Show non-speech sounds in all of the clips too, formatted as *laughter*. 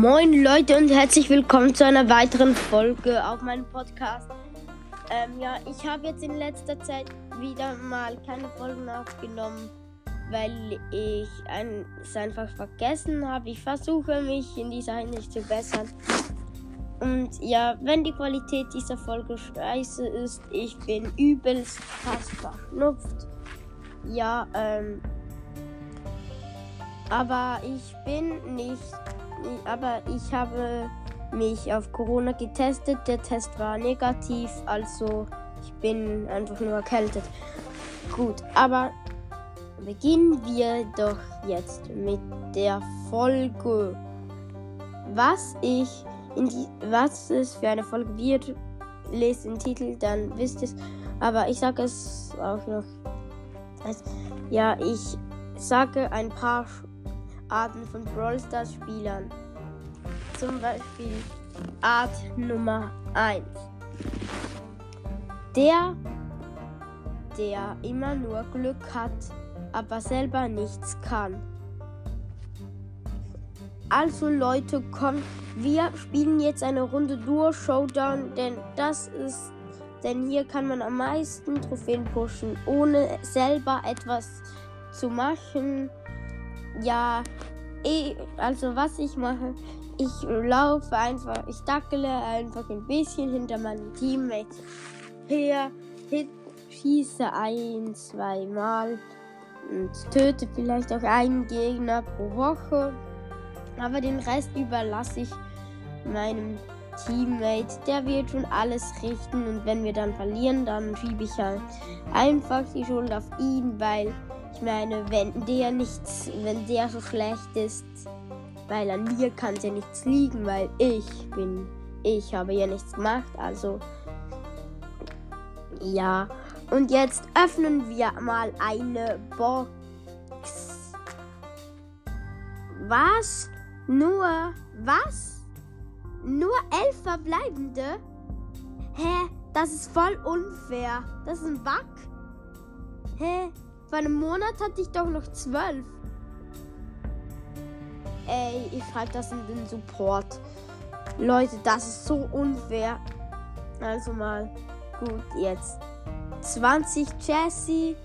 Moin Leute und herzlich willkommen zu einer weiteren Folge auf meinem Podcast. Ähm, ja, ich habe jetzt in letzter Zeit wieder mal keine Folgen aufgenommen, weil ich es einfach vergessen habe. Ich versuche mich in dieser Hinsicht zu bessern. Und ja, wenn die Qualität dieser Folge scheiße ist, ich bin übelst fast verschnupft. Ja, ähm, aber ich bin nicht aber ich habe mich auf Corona getestet. Der Test war negativ, also ich bin einfach nur erkältet. Gut, aber beginnen wir doch jetzt mit der Folge. Was ich in die, was es für eine Folge wird, lest den Titel, dann wisst es. Aber ich sage es auch noch. Ja, ich sage ein paar Arten von Brawl Stars Spielern. Zum Beispiel Art Nummer 1. Der, der immer nur Glück hat, aber selber nichts kann. Also Leute, kommt, wir spielen jetzt eine Runde Duo Showdown, denn das ist, denn hier kann man am meisten Trophäen pushen, ohne selber etwas zu machen ja, ich, also was ich mache, ich laufe einfach, ich dackele einfach ein bisschen hinter meinem Teammates her, hit, schieße ein, zwei Mal und töte vielleicht auch einen Gegner pro Woche. Aber den Rest überlasse ich meinem Teammate. Der wird schon alles richten und wenn wir dann verlieren, dann schiebe ich halt einfach die Schuld auf ihn, weil ich meine, wenn der nichts, wenn der so schlecht ist, weil an mir kann es ja nichts liegen, weil ich bin, ich habe ja nichts gemacht, also ja. Und jetzt öffnen wir mal eine Box. Was? Nur was? Nur elf verbleibende? Hä? Das ist voll unfair. Das ist ein Bug. Hä? Vor einem Monat hatte ich doch noch zwölf. Ey, ich schreibe das in den Support. Leute, das ist so unfair. Also mal. Gut, jetzt. 20 Jesse.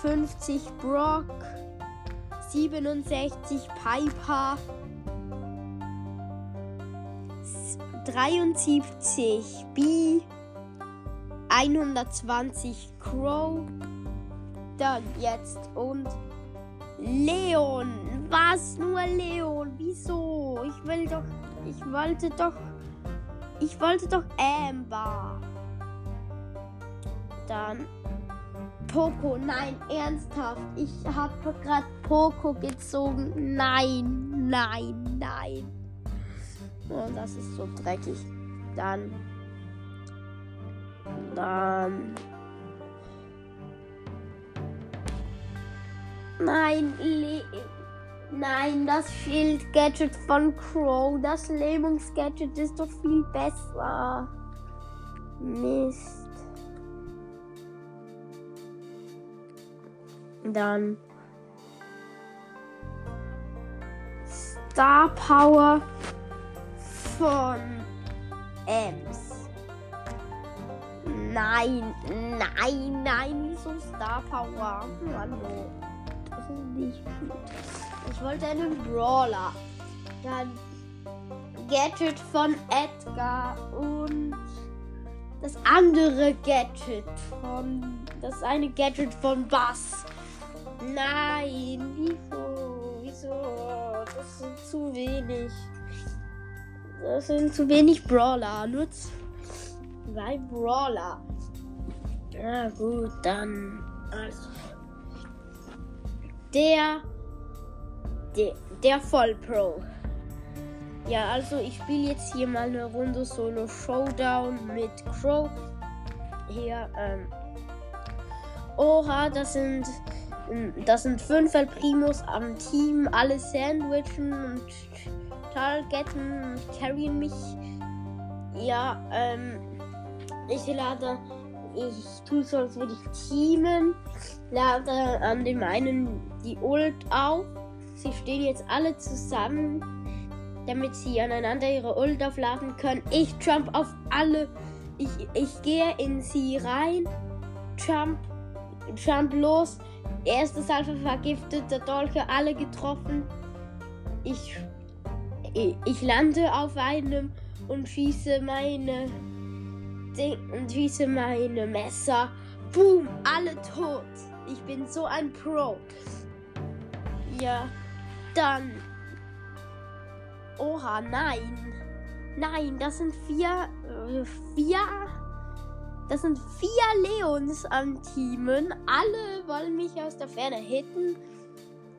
50 Brock. 67 Piper. 73 B. 120 Crow dann jetzt und Leon. Was? Nur Leon? Wieso? Ich will doch. Ich wollte doch. Ich wollte doch Amber. Dann Poco. Nein, ernsthaft. Ich habe gerade Poco gezogen. Nein, nein, nein. Oh, das ist so dreckig. Dann. Dann. Nein, Le Nein, das Schild-Gadget von Crow. Das Lähmungs-Gadget ist doch viel besser. Mist. Dann Star Power von Ems. Nein, nein, nein, wieso Star Power? Hallo nicht gut. Ich wollte einen Brawler. Dann Gadget von Edgar und das andere Gadget von. Das eine Gadget von Bass. Nein, wieso? Wieso? Das sind zu wenig. Das sind zu wenig Brawler. Nur zwei Brawler. Na gut, dann. Also der, der, der Vollpro. Ja, also ich spiele jetzt hier mal eine Runde Solo Showdown mit Crow. Hier, ähm. Oha, das sind. Ähm, das sind fünf El Primos am Team, alle sandwichen und targeten und carryen mich. Ja, ähm. Ich lade ich tue so, als würde ich teamen. Lade an dem einen die Ult auf. Sie stehen jetzt alle zusammen. damit sie aneinander ihre Ult aufladen können. Ich jump auf alle. Ich, ich gehe in sie rein. Jump. Jump los. Erstes Alpha vergiftet, der Dolche alle getroffen. Ich, ich lande auf einem und schieße meine Ding und schieße meine Messer. Boom, alle tot. Ich bin so ein Pro. Ja, dann. Oha, nein. Nein, das sind vier. Äh, vier. Das sind vier Leons am Teamen. Alle wollen mich aus der Ferne hitten.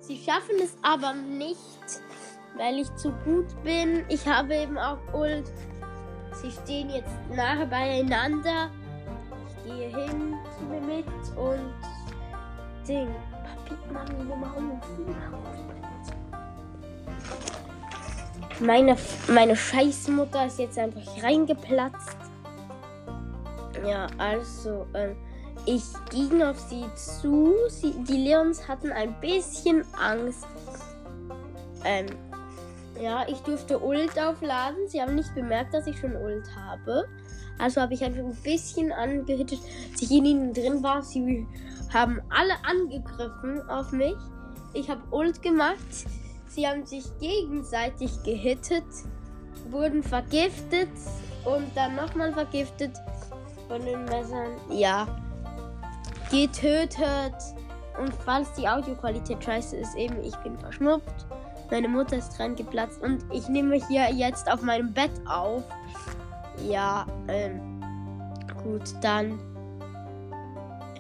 Sie schaffen es aber nicht, weil ich zu gut bin. Ich habe eben auch Ult. Sie stehen jetzt nahe beieinander. Ich gehe hin mit und Ding. Papi, Mami, Mama, meine, meine Scheißmutter ist jetzt einfach reingeplatzt. Ja, also, ähm, ich ging auf sie zu. Sie, die Leons hatten ein bisschen Angst. Ähm, ja, ich durfte Ult aufladen. Sie haben nicht bemerkt, dass ich schon Ult habe. Also habe ich einfach ein bisschen angehittet, als ich in ihnen drin war. Sie haben alle angegriffen auf mich. Ich habe Ult gemacht. Sie haben sich gegenseitig gehittet, wurden vergiftet und dann nochmal vergiftet von den Messern. Ja, getötet. Und falls die Audioqualität scheiße ist, eben ich bin verschnupft. Meine Mutter ist dran geplatzt und ich nehme hier jetzt auf meinem Bett auf. Ja, ähm, gut, dann.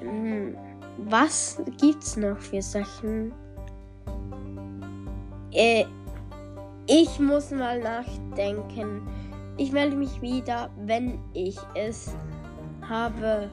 Ähm, was gibt's noch für Sachen? Äh, ich muss mal nachdenken. Ich melde mich wieder, wenn ich es habe.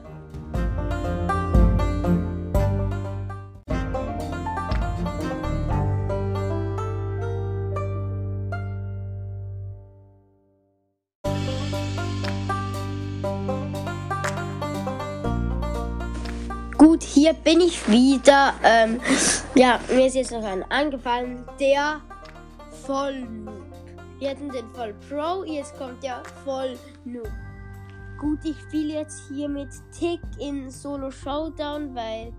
Gut, hier bin ich wieder. Ähm, ja, mir ist jetzt noch ein angefallen. Der Vollnoob. Wir hatten den Voll Pro, jetzt kommt der Voll Noob. Gut, ich spiele jetzt hier mit Tick in Solo Showdown, weil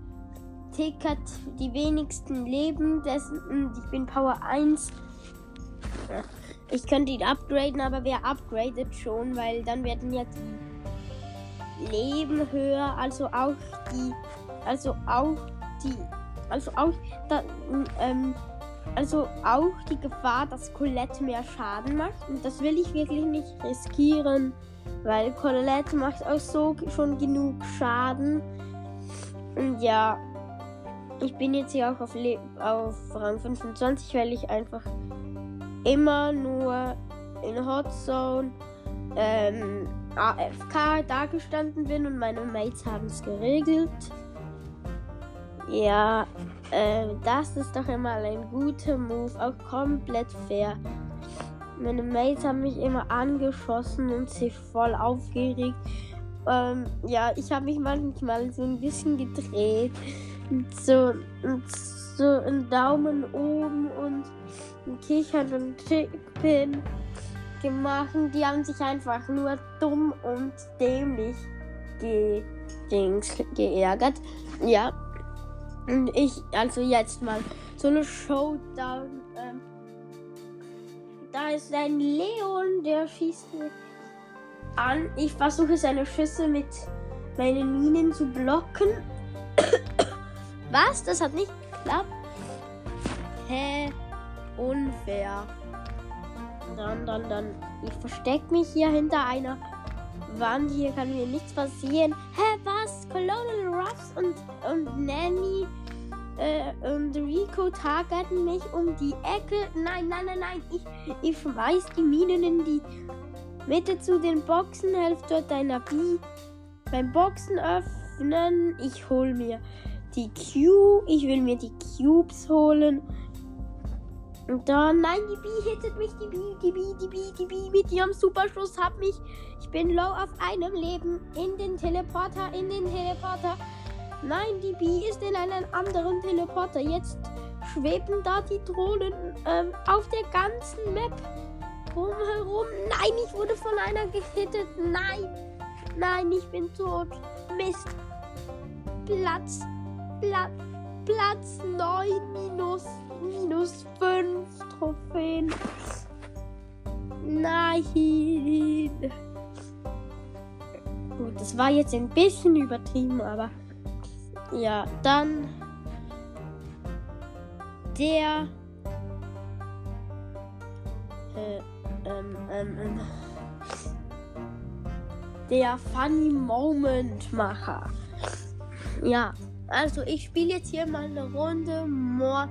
Tick hat die wenigsten Leben. Dessen, ich bin Power 1. Ich könnte ihn upgraden, aber wer upgradet schon, weil dann werden ja die Leben höher, also auch die also auch die, also auch, da, ähm, also auch die Gefahr, dass Colette mehr Schaden macht. Und das will ich wirklich nicht riskieren, weil Colette macht auch so schon genug Schaden. Und ja, ich bin jetzt hier auch auf, Le auf Rang 25, weil ich einfach immer nur in Hot Zone ähm, AFK dagestanden bin und meine Mates haben es geregelt. Ja, äh, das ist doch immer ein guter Move, auch komplett fair. Meine Mates haben mich immer angeschossen und sich voll aufgeregt. Ähm, ja, ich habe mich manchmal so ein bisschen gedreht. Und so, so einen Daumen oben und ein Kichern und Chicken gemacht. Die haben sich einfach nur dumm und dämlich ge geärgert. Ja, und ich, also jetzt mal so eine Showdown. Ähm, da ist ein Leon, der schießt mich an. Ich versuche seine Schüsse mit meinen Minen zu blocken. *coughs* Was? Das hat nicht geklappt? Hä? Unfair. Dann, dann, dann. Ich verstecke mich hier hinter einer Wand. Hier kann mir nichts passieren. Hä, was? Colonel Ruffs und, und Nanny äh, und Rico targeten mich um die Ecke. Nein, nein, nein, nein. Ich, ich schmeiß die Minen in die Mitte zu den Boxen. Helft dort einer B. Beim Boxen öffnen. Ich hol mir die Q. Ich will mir die Cubes holen. Und dann, nein, die B hittet mich, die B, die B, die B, die B mit ihrem Superschuss hat mich. Ich bin low auf einem Leben. In den Teleporter, in den Teleporter. Nein, die Bee ist in einem anderen Teleporter. Jetzt schweben da die Drohnen ähm, auf der ganzen Map. drumherum. Nein, ich wurde von einer gehittet. Nein. Nein, ich bin tot. Mist. Platz. Platz. Platz 9 minus, minus 5 Trophäen. Nein. Gut, das war jetzt ein bisschen übertrieben, aber ja, dann der äh, ähm, ähm, ähm, der Funny Moment Macher. Ja, also ich spiele jetzt hier mal eine Runde Mor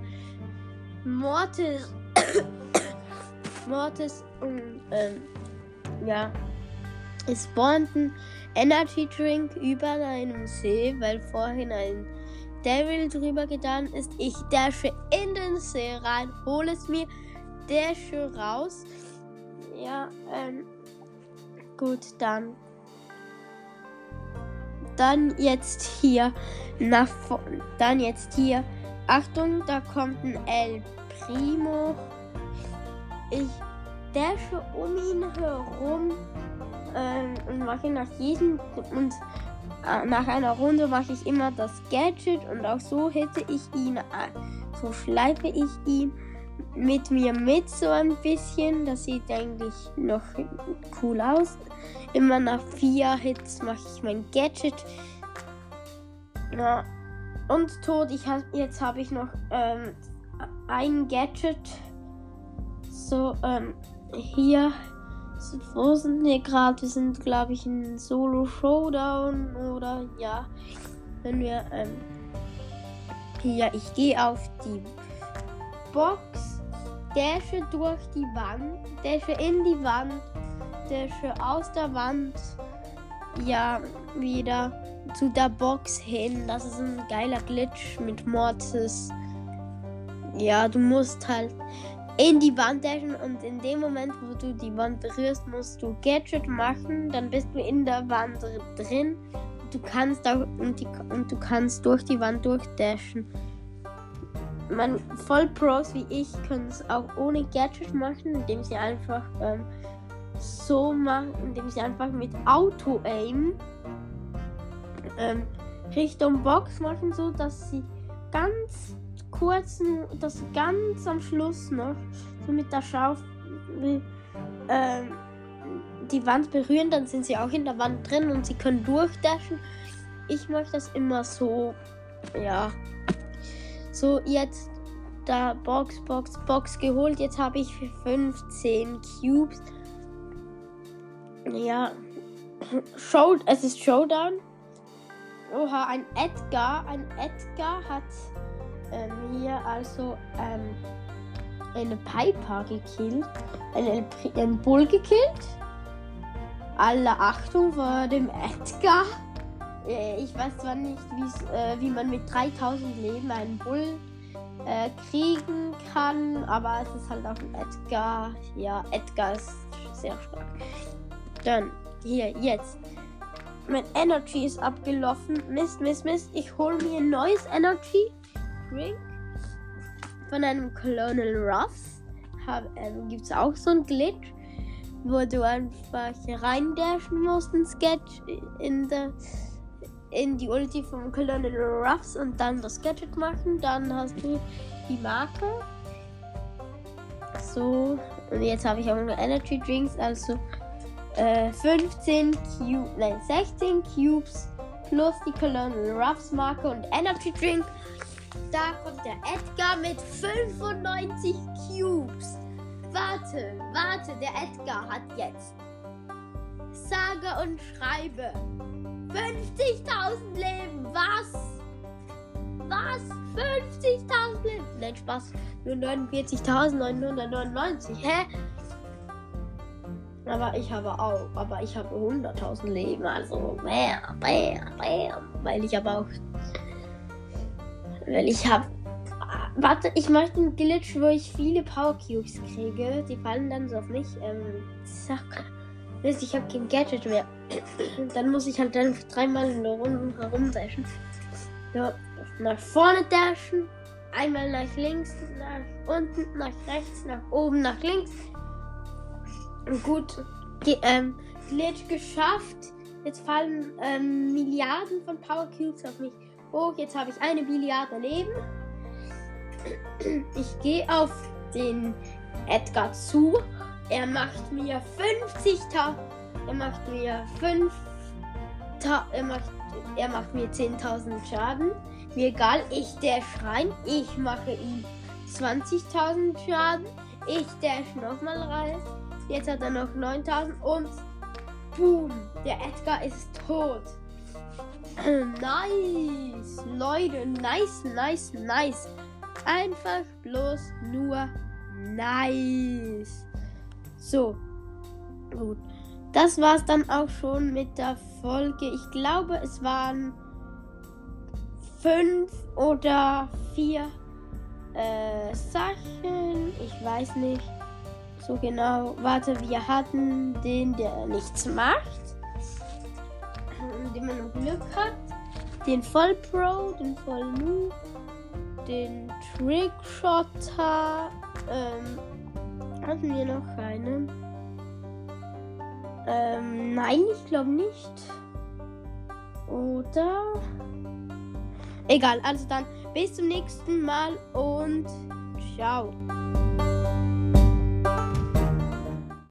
Mortis Mortis und ähm, ja, es spawnt ein Energy Drink über einem See, weil vorhin ein Devil drüber getan ist. Ich dasche in den See rein, hole es mir, dasche raus. Ja, ähm, gut, dann. Dann jetzt hier nach vorne. Dann jetzt hier. Achtung, da kommt ein El Primo. Ich dasche um ihn herum ähm, und mache nach jedem und äh, nach einer Runde mache ich immer das Gadget und auch so hätte ich ihn, äh, so schleife ich ihn mit mir mit so ein bisschen. Das sieht eigentlich noch cool aus. Immer nach vier Hits mache ich mein Gadget. Ja. Und tot. Ich hab, jetzt habe ich noch ähm, ein Gadget. So, ähm, hier wo sind wir gerade? Wir sind, glaube ich, in Solo Showdown oder ja. Wenn wir, ähm, ja, ich gehe auf die Box, dasche durch die Wand, dasche in die Wand, dasche aus der Wand, ja, wieder zu der Box hin. Das ist ein geiler Glitch mit Mortis. Ja, du musst halt in die Wand dashen und in dem Moment, wo du die Wand berührst, musst du Gadget machen, dann bist du in der Wand drin. Du kannst auch und, die, und du kannst durch die Wand durchdashen. Man Vollpros wie ich können es auch ohne Gadget machen, indem sie einfach ähm, so machen, indem sie einfach mit Auto Aim ähm, Richtung Box machen, so dass sie ganz kurzen, das ganz am Schluss noch, so mit der Schaufel, ähm, die Wand berühren, dann sind sie auch in der Wand drin und sie können durchdashen. Ich mache das immer so, ja. So, jetzt da Box, Box, Box geholt. Jetzt habe ich 15 Cubes. Ja. *clears throat* Show, es ist Showdown. Oha, ein Edgar. Ein Edgar hat ähm, hier also ähm, eine Piper gekillt, einen, einen Bull gekillt. Alle Achtung vor dem Edgar. Äh, ich weiß zwar nicht, äh, wie man mit 3000 Leben einen Bull äh, kriegen kann, aber es ist halt auch ein Edgar. Ja, Edgar ist sehr stark. Dann hier jetzt. Mein Energy ist abgelaufen. Mist, Mist, Mist. Ich hole mir ein neues Energy. Drink von einem Colonel Ruffs. Ähm, Gibt es auch so ein Glitch, wo du einfach reindashen musst ins Sketch in, der, in die Ulti vom Colonel Ruffs und dann das Gadget machen. Dann hast du die Marke. So, und jetzt habe ich auch noch Energy Drinks, also äh, 15 Cubes, nein, 16 Cubes plus die Colonel Ruffs Marke und Energy Drink. Da kommt der Edgar mit 95 Cubes. Warte, warte, der Edgar hat jetzt sage und schreibe 50.000 Leben. Was? Was? 50.000 Leben? Nein, Spaß. Nur 49.999. Hä? Aber ich habe auch, aber ich habe 100.000 Leben, also bam, bam, bam, weil ich aber auch weil ich habe. Warte, ich mache einen Glitch, wo ich viele Power Cubes kriege. Die fallen dann so auf mich. Ähm, zack. Ich habe kein Gadget mehr. *coughs* dann muss ich halt dann dreimal in der Runde herumdashen. Ja, nach vorne dashen. Einmal nach links, nach unten, nach rechts, nach oben, nach links. Gut, ge ähm, Glitch geschafft. Jetzt fallen ähm, Milliarden von Power Cubes auf mich hoch. Jetzt habe ich eine Milliarde Leben. Ich gehe auf den Edgar zu. Er macht mir 50.000. Er macht mir 5. Er macht, er macht mir 10.000 Schaden. Mir egal, ich der Schrein. Ich mache ihm 20.000 Schaden. Ich dash nochmal rein. Jetzt hat er noch 9000 und boom, der Edgar ist tot. nice, Leute, nice, nice, nice. Einfach bloß nur nice. So, gut. Das war's dann auch schon mit der Folge. Ich glaube, es waren fünf oder vier äh, Sachen. Ich weiß nicht so genau. Warte, wir hatten den, der nichts macht. Den man Glück hat. Den Voll Pro, den Voll Noob, den Trickshotter. Ähm, hatten wir noch keinen? Ähm, nein, ich glaube nicht. Oder? Egal, also dann bis zum nächsten Mal und ciao.